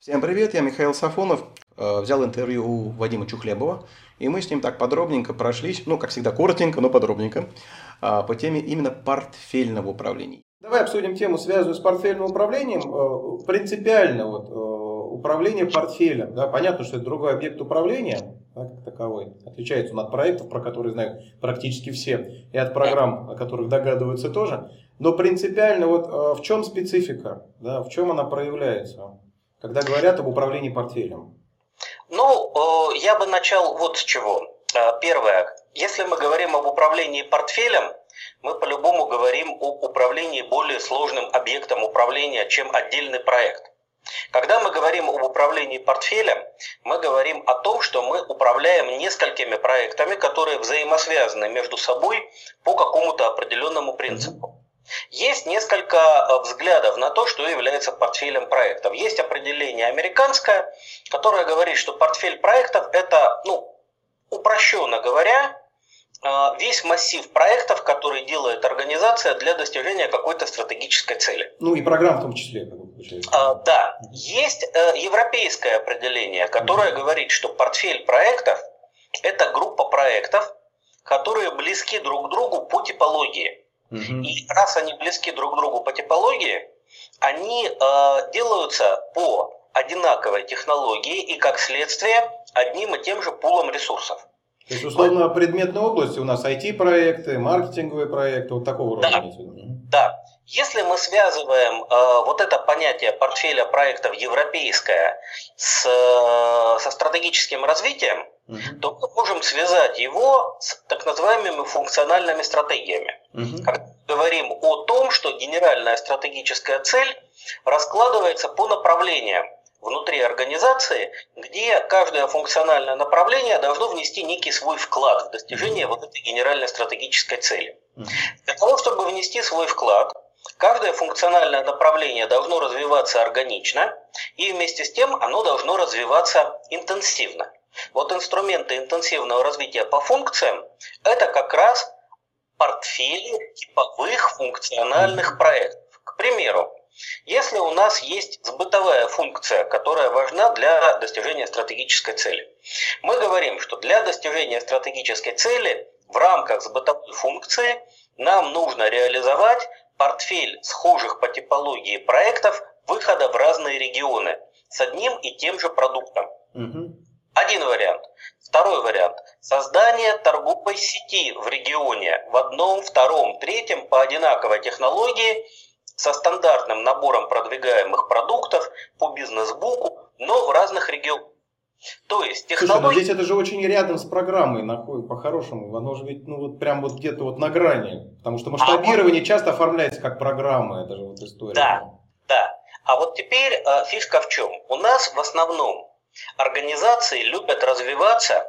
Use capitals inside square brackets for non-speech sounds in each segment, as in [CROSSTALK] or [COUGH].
Всем привет, я Михаил Сафонов. Э, взял интервью у Вадима Чухлебова, и мы с ним так подробненько прошлись, ну, как всегда, коротенько, но подробненько, э, по теме именно портфельного управления. Давай обсудим тему, связанную с портфельным управлением. Э, принципиально вот, управление портфелем. Да, понятно, что это другой объект управления, как таковой. Отличается он от проектов, про которые знают практически все, и от программ, о которых догадываются тоже. Но принципиально вот в чем специфика, да, в чем она проявляется, когда говорят об управлении портфелем? Ну, я бы начал вот с чего. Э, первое. Если мы говорим об управлении портфелем, мы по-любому говорим о управлении более сложным объектом управления, чем отдельный проект. Когда мы говорим об управлении портфелем, мы говорим о том, что мы управляем несколькими проектами, которые взаимосвязаны между собой по какому-то определенному принципу. Есть несколько э, взглядов на то, что является портфелем проектов. Есть определение американское, которое говорит, что портфель проектов это, ну, упрощенно говоря, э, весь массив проектов, которые делает организация для достижения какой-то стратегической цели. Ну и программ в том числе. А, да. Есть э, европейское определение, которое говорит, что портфель проектов – это группа проектов, которые близки друг к другу по типологии. Угу. И раз они близки друг к другу по типологии, они э, делаются по одинаковой технологии и, как следствие, одним и тем же пулом ресурсов. То есть, условно, вот. предметной области у нас IT-проекты, маркетинговые проекты, вот такого рода. Да, да. Если мы связываем э, вот это понятие портфеля проектов европейское с, э, со стратегическим развитием, то мы можем связать его с так называемыми функциональными стратегиями. Угу. Когда мы говорим о том, что генеральная стратегическая цель раскладывается по направлениям внутри организации, где каждое функциональное направление должно внести некий свой вклад в достижение вот этой генеральной стратегической цели. Для того, чтобы внести свой вклад, Каждое функциональное направление должно развиваться органично, и вместе с тем оно должно развиваться интенсивно. Вот инструменты интенсивного развития по функциям – это как раз портфели типовых функциональных проектов. К примеру, если у нас есть сбытовая функция, которая важна для достижения стратегической цели, мы говорим, что для достижения стратегической цели в рамках сбытовой функции нам нужно реализовать портфель схожих по типологии проектов выхода в разные регионы с одним и тем же продуктом. Угу. Один вариант. Второй вариант. Создание торговой сети в регионе в одном, втором, третьем по одинаковой технологии со стандартным набором продвигаемых продуктов по бизнес-буку, но в разных регионах. То есть технология... Слушай, но здесь это же очень рядом с программой по-хорошему. Оно же ведь, ну вот прям вот где-то вот на грани. Потому что масштабирование а часто оформляется как программа, это же вот история. Да, да. А вот теперь э, фишка в чем? У нас в основном организации любят развиваться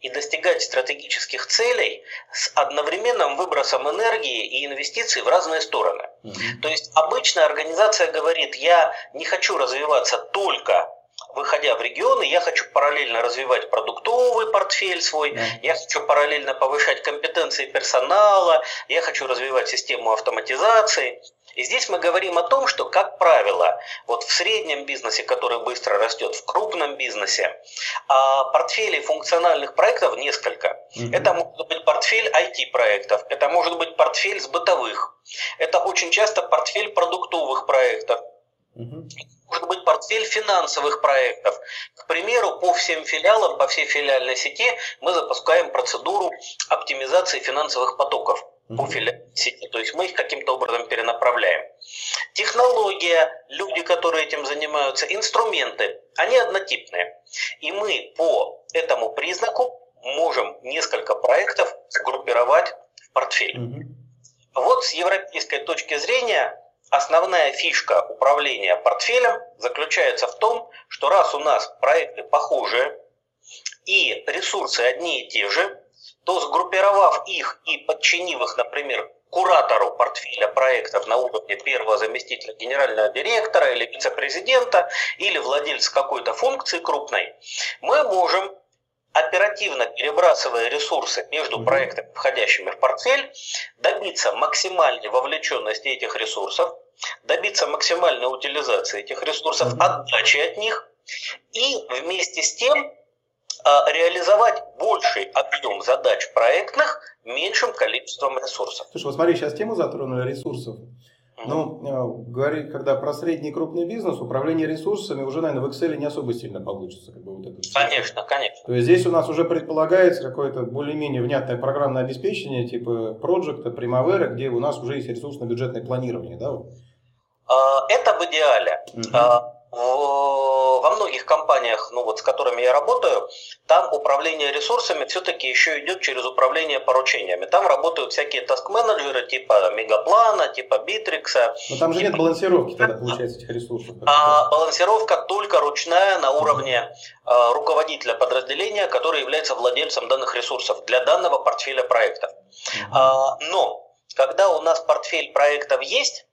и достигать стратегических целей с одновременным выбросом энергии и инвестиций в разные стороны. Угу. То есть обычная организация говорит, я не хочу развиваться только выходя в регионы, я хочу параллельно развивать продуктовый портфель свой, да. я хочу параллельно повышать компетенции персонала, я хочу развивать систему автоматизации. И здесь мы говорим о том, что, как правило, вот в среднем бизнесе, который быстро растет, в крупном бизнесе, а портфелей функциональных проектов несколько. Угу. Это может быть портфель IT-проектов, это может быть портфель сбытовых, это очень часто портфель продуктовых проектов. Угу может быть портфель финансовых проектов. К примеру, по всем филиалам, по всей филиальной сети мы запускаем процедуру оптимизации финансовых потоков по филиальной сети. То есть мы их каким-то образом перенаправляем. Технология, люди, которые этим занимаются, инструменты, они однотипные. И мы по этому признаку можем несколько проектов сгруппировать в портфель. Вот с европейской точки зрения Основная фишка управления портфелем заключается в том, что раз у нас проекты похожие и ресурсы одни и те же, то сгруппировав их и подчинив их, например, куратору портфеля проектов на уровне первого заместителя генерального директора или вице-президента или владельца какой-то функции крупной, мы можем оперативно перебрасывая ресурсы между проектами, входящими в портфель, добиться максимальной вовлеченности этих ресурсов, добиться максимальной утилизации этих ресурсов, отдачи от них и вместе с тем а, реализовать больший объем задач проектных меньшим количеством ресурсов. Слушай, вот смотри, сейчас тему затронули ресурсов. Ну, э, говорить, когда про средний и крупный бизнес, управление ресурсами уже, наверное, в Excel не особо сильно получится. Как бы, вот это конечно, конечно. То есть здесь у нас уже предполагается какое-то более-менее внятное программное обеспечение, типа проекта, Primavera, где у нас уже есть ресурсно-бюджетное планирование, да? А, это в идеале. Угу во многих компаниях, ну вот с которыми я работаю, там управление ресурсами все-таки еще идет через управление поручениями. Там работают всякие таск-менеджеры типа Мегаплана, типа Битрикса. Но там же типа... нет балансировки тогда, [LAUGHS] получается, этих ресурсов. А балансировка только ручная на уровне э, руководителя подразделения, который является владельцем данных ресурсов для данного портфеля проектов. А, но когда у нас портфель проектов есть,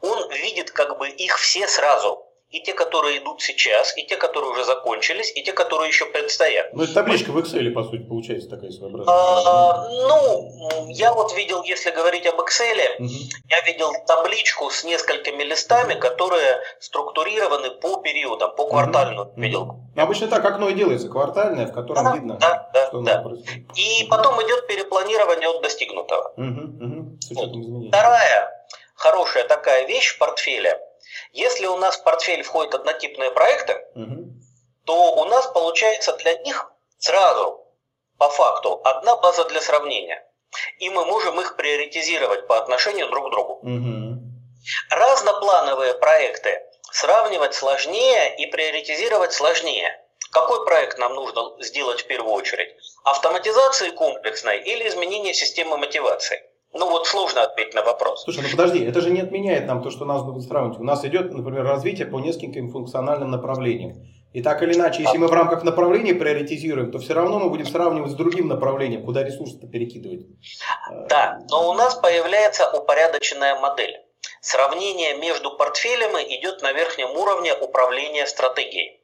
он видит как бы их все сразу и те, которые идут сейчас, и те, которые уже закончились, и те, которые еще предстоят. Ну, это табличка в Excel, по сути, получается такая своеобразная. А, ну, я вот видел, если говорить об Excel, угу. я видел табличку с несколькими листами, которые структурированы по периодам, по квартальную угу. видел. Обычно так окно и делается, квартальное, в котором видно, да, да, что да. происходит. И потом идет перепланирование от достигнутого. Угу, угу. Вторая хорошая такая вещь в портфеле – если у нас в портфель входят однотипные проекты, угу. то у нас получается для них сразу, по факту, одна база для сравнения. И мы можем их приоритизировать по отношению друг к другу. Угу. Разноплановые проекты сравнивать сложнее и приоритизировать сложнее. Какой проект нам нужно сделать в первую очередь? Автоматизации комплексной или изменение системы мотивации? Ну вот сложно ответить на вопрос. Слушай, ну подожди, это же не отменяет нам то, что нас будут сравнивать. У нас идет, например, развитие по нескольким функциональным направлениям. И так или иначе, если мы в рамках направления приоритизируем, то все равно мы будем сравнивать с другим направлением, куда ресурсы-то перекидывать. Да, но у нас появляется упорядоченная модель. Сравнение между портфелями идет на верхнем уровне управления стратегией.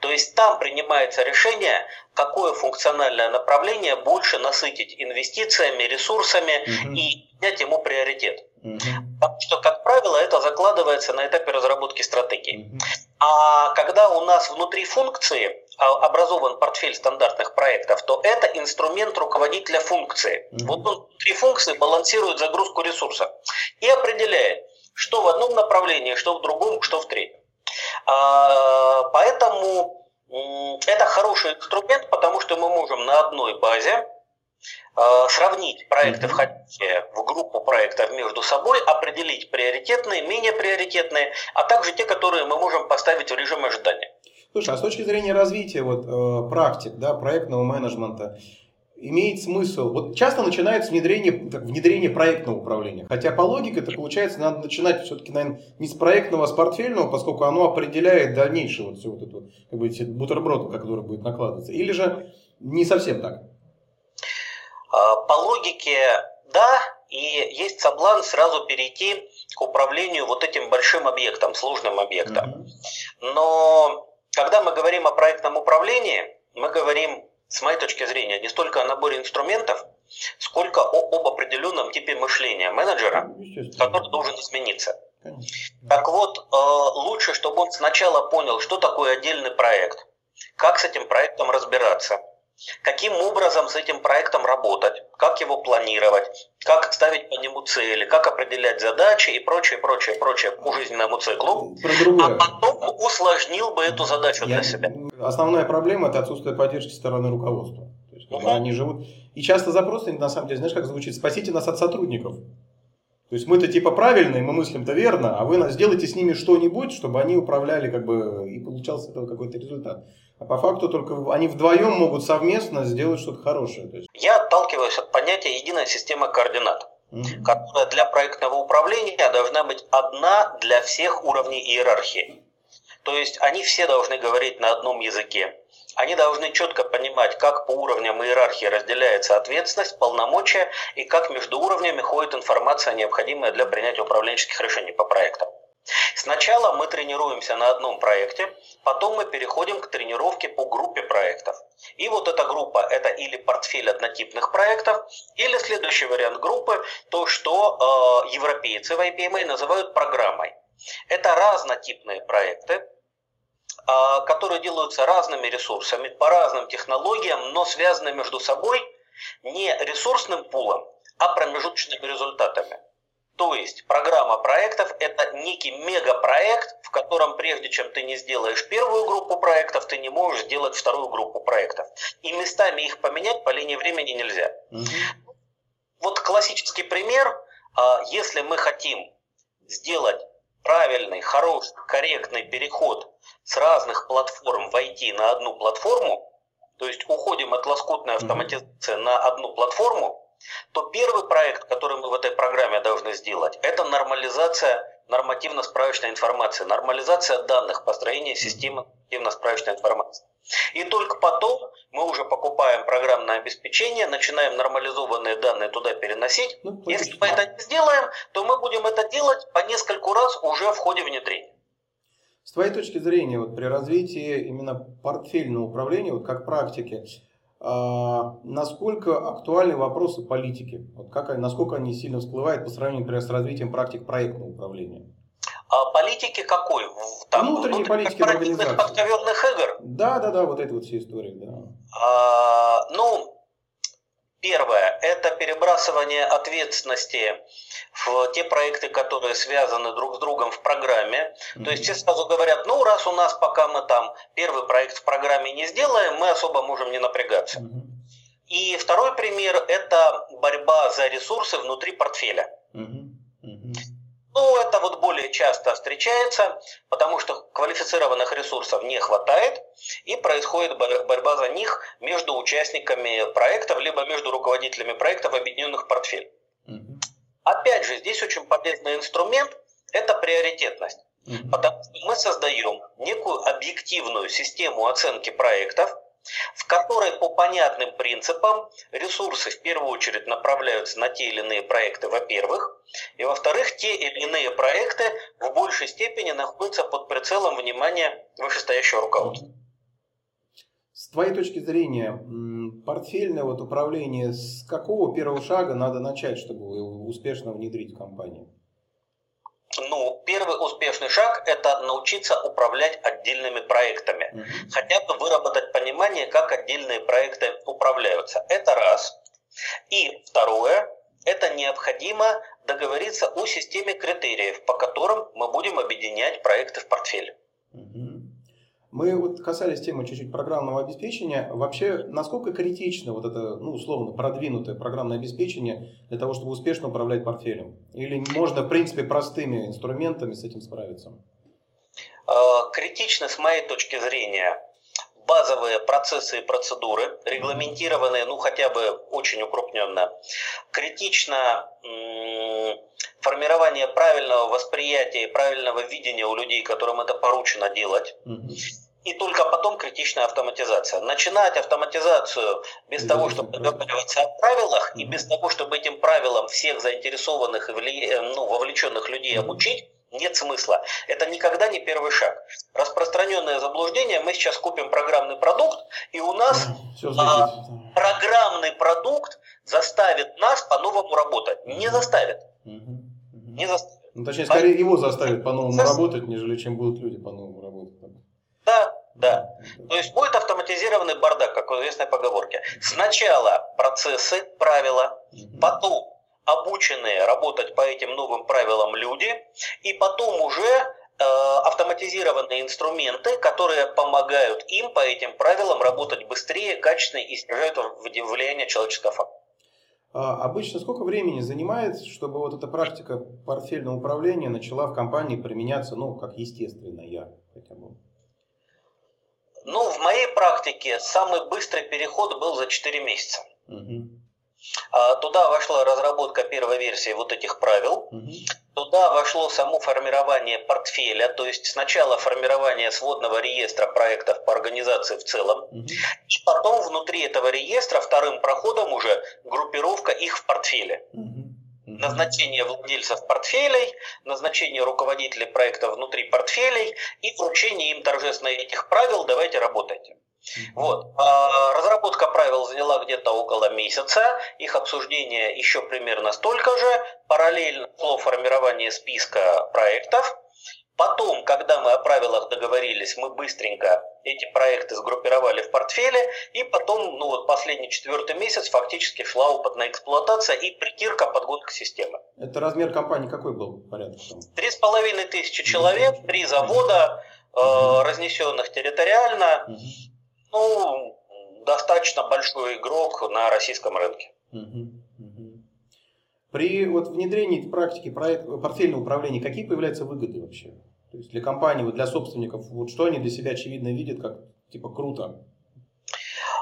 То есть там принимается решение, какое функциональное направление больше насытить инвестициями, ресурсами угу. и дать ему приоритет. Угу. Потому что, как правило, это закладывается на этапе разработки стратегии. Угу. А когда у нас внутри функции а, образован портфель стандартных проектов, то это инструмент руководителя функции. Угу. Вот он внутри функции балансирует загрузку ресурсов и определяет, что в одном направлении, что в другом, что в третьем. А, поэтому это хороший инструмент, потому что мы можем на одной базе а, сравнить проекты, входящие в группу проектов между собой, определить приоритетные, менее приоритетные, а также те, которые мы можем поставить в режим ожидания. Слушай, а с точки зрения развития вот, э, практик да, проектного менеджмента, имеет смысл. Вот часто начинается внедрение, внедрение проектного управления. Хотя по логике это получается, надо начинать все-таки, наверное, не с проектного, а с портфельного, поскольку оно определяет дальнейшее вот все вот это, как бы, бутерброд, который будет накладываться. Или же не совсем так? А, по логике, да, и есть соблазн сразу перейти к управлению вот этим большим объектом, сложным объектом. Но когда мы говорим о проектном управлении, мы говорим с моей точки зрения, не столько о наборе инструментов, сколько о, об определенном типе мышления менеджера, который должен измениться. Так вот, э, лучше, чтобы он сначала понял, что такое отдельный проект, как с этим проектом разбираться, каким образом с этим проектом работать, как его планировать, как ставить по нему цели, как определять задачи и прочее, прочее, прочее по жизненному циклу, а потом усложнил бы эту задачу Я, для себя. Основная проблема – это отсутствие поддержки стороны руководства. То есть, угу. Они живут. И часто запросы, на самом деле, знаешь, как звучит? Спасите нас от сотрудников. То есть мы-то типа правильные, мы мыслим-то верно, а вы сделайте с ними что-нибудь, чтобы они управляли как бы и получался этого какой-то результат. А по факту только они вдвоем могут совместно сделать что-то хорошее. То есть... Я отталкиваюсь от понятия единая система координат, mm-hmm. которая для проектного управления должна быть одна для всех уровней иерархии. То есть они все должны говорить на одном языке. Они должны четко понимать, как по уровням иерархии разделяется ответственность, полномочия и как между уровнями ходит информация, необходимая для принятия управленческих решений по проектам. Сначала мы тренируемся на одном проекте, потом мы переходим к тренировке по группе проектов. И вот эта группа – это или портфель однотипных проектов, или следующий вариант группы – то, что э, европейцы в IPMA называют программой. Это разнотипные проекты, которые делаются разными ресурсами, по разным технологиям, но связаны между собой не ресурсным пулом, а промежуточными результатами. То есть программа проектов – это некий мегапроект, в котором прежде чем ты не сделаешь первую группу проектов, ты не можешь сделать вторую группу проектов. И местами их поменять по линии времени нельзя. Угу. Вот классический пример, а, если мы хотим сделать правильный, хороший, корректный переход с разных платформ в IT на одну платформу, то есть уходим от лоскутной автоматизации на одну платформу, то первый проект, который мы в этой программе должны сделать, это нормализация нормативно-справочной информации, нормализация данных, построение системы нормативно-справочной информации. И только потом мы уже покупаем программное обеспечение, начинаем нормализованные данные туда переносить. Ну, Если мы это не сделаем, то мы будем это делать по нескольку раз уже в ходе внедрения. С твоей точки зрения, вот при развитии именно портфельного управления, вот как практики, а, насколько актуальны вопросы политики? Вот как, насколько они сильно всплывают по сравнению, например, с развитием практик проектного управления? А политики какой? Там, внутренней политики в организации. подковерных игр? Да, да, да, вот эта вот вся история, да. А, ну, Первое – это перебрасывание ответственности в те проекты, которые связаны друг с другом в программе. То есть все сразу говорят, ну раз у нас пока мы там первый проект в программе не сделаем, мы особо можем не напрягаться. И второй пример – это борьба за ресурсы внутри портфеля. Mm-hmm. Ну, это вот более часто встречается, потому что квалифицированных ресурсов не хватает, и происходит борьба за них между участниками проектов, либо между руководителями проектов, объединенных в портфель. Угу. Опять же, здесь очень полезный инструмент – это приоритетность. Угу. Потому что мы создаем некую объективную систему оценки проектов, в которой по понятным принципам ресурсы в первую очередь направляются на те или иные проекты, во-первых, и во-вторых, те или иные проекты в большей степени находятся под прицелом внимания вышестоящего руководства. С твоей точки зрения, портфельное вот управление с какого первого шага надо начать, чтобы успешно внедрить в компанию? Ну, первый успешный шаг – это научиться управлять отдельными проектами. Угу. Хотя бы выработать понимание, как отдельные проекты управляются. Это раз. И второе – это необходимо договориться о системе критериев, по которым мы будем объединять проекты в портфель. Угу. Мы вот касались темы чуть-чуть программного обеспечения. Вообще, насколько критично вот это, ну, условно, продвинутое программное обеспечение для того, чтобы успешно управлять портфелем? Или можно, в принципе, простыми инструментами с этим справиться? А, критично, с моей точки зрения, базовые процессы и процедуры, регламентированные, ну, хотя бы очень укрупненно. Критично формирование правильного восприятия и правильного видения у людей, которым это поручено делать. И только потом критичная автоматизация. Начинать автоматизацию без того, чтобы договариваться о правилах, и без того, чтобы этим правилам всех заинтересованных и вли... Э, ну, вовлеченных людей обучить, нет смысла. Это никогда не первый шаг. Распространенное заблуждение, мы сейчас купим программный продукт, и у нас а, программный продукт заставит нас по-новому работать. Не заставит. Не заставит. Ну, точнее, скорее его заставит по-новому работать, нежели чем будут люди по-новому. Да. То есть будет автоматизированный бардак, как в известной поговорке. Сначала процессы, правила, потом обученные работать по этим новым правилам люди, и потом уже э, автоматизированные инструменты, которые помогают им по этим правилам работать быстрее, качественнее и снижают влияние человеческого фактора. А обычно сколько времени занимает, чтобы вот эта практика портфельного управления начала в компании применяться, ну, как естественная хотя бы? Ну, в моей практике самый быстрый переход был за 4 месяца. Угу. Туда вошла разработка первой версии вот этих правил. Угу. Туда вошло само формирование портфеля, то есть сначала формирование сводного реестра проектов по организации в целом, угу. и потом внутри этого реестра вторым проходом уже группировка их в портфеле. Угу. Назначение владельцев портфелей, назначение руководителей проекта внутри портфелей и вручение им торжественно этих правил «давайте работайте». Вот. А разработка правил заняла где-то около месяца, их обсуждение еще примерно столько же, параллельно шло формирование списка проектов, Потом, когда мы о правилах договорились, мы быстренько эти проекты сгруппировали в портфеле, и потом, ну вот последний четвертый месяц фактически шла опытная эксплуатация и притирка подгонка системы. Это размер компании какой был порядок? Три с половиной тысячи человек, три завода, э, разнесенных территориально. Ну, достаточно большой игрок на российском рынке. При вот внедрении практики проект, портфельного управления какие появляются выгоды вообще? То есть для компании, вот для собственников, вот что они для себя очевидно видят, как типа круто?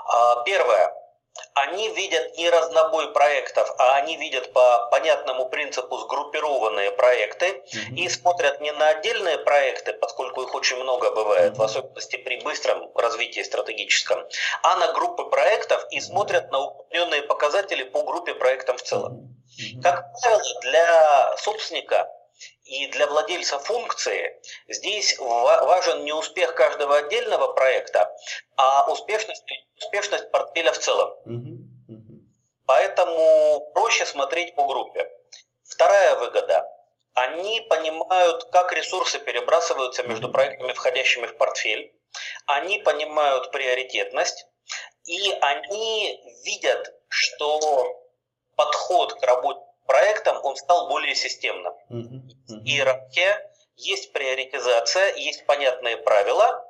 А, первое. Они видят не разнобой проектов, а они видят по понятному принципу сгруппированные проекты mm-hmm. и смотрят не на отдельные проекты, поскольку их очень много бывает, mm-hmm. в особенности при быстром развитии стратегическом, а на группы проектов и смотрят на укрепленные показатели по группе проектов в целом. Mm-hmm. Как правило, для собственника и для владельца функции здесь важен не успех каждого отдельного проекта, а успешность, успешность портфеля в целом. Поэтому проще смотреть по группе. Вторая выгода. Они понимают, как ресурсы перебрасываются между проектами, входящими в портфель. Они понимают приоритетность. И они видят, что подход к работе проектом, он стал более системным. Uh-huh. Иерархия, есть приоритизация, есть понятные правила,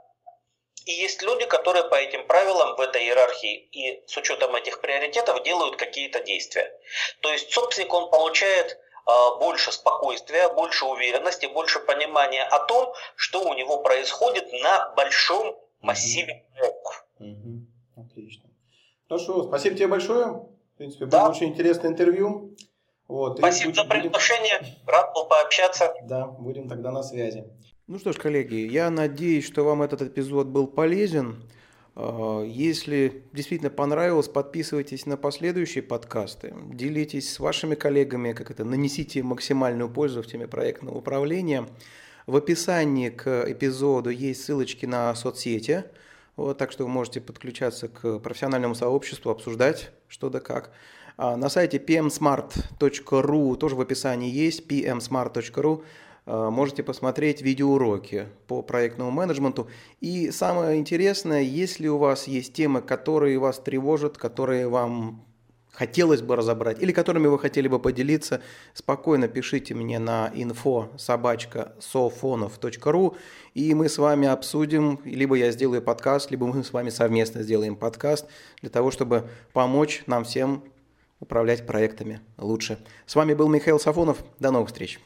и есть люди, которые по этим правилам в этой иерархии и с учетом этих приоритетов делают какие-то действия. То есть собственник, он получает а, больше спокойствия, больше уверенности, больше понимания о том, что у него происходит на большом массиве проектов. Угу. Отлично. Хорошо, спасибо тебе большое принципе, было да. очень интересное интервью. Вот, Спасибо за приглашение. Будем... Рад был пообщаться. Да, будем тогда на связи. Ну что ж, коллеги, я надеюсь, что вам этот эпизод был полезен. А, если действительно понравилось, подписывайтесь на последующие подкасты, делитесь с вашими коллегами, как это, нанесите максимальную пользу в теме проектного управления. В описании к эпизоду есть ссылочки на соцсети, вот, так что вы можете подключаться к профессиональному сообществу, обсуждать что да как. А на сайте pmsmart.ru тоже в описании есть pmsmart.ru а, можете посмотреть видеоуроки по проектному менеджменту. И самое интересное, если у вас есть темы, которые вас тревожат, которые вам хотелось бы разобрать или которыми вы хотели бы поделиться, спокойно пишите мне на info собачка sofonов.ru и мы с вами обсудим, либо я сделаю подкаст, либо мы с вами совместно сделаем подкаст для того, чтобы помочь нам всем управлять проектами лучше. С вами был Михаил Сафонов. До новых встреч.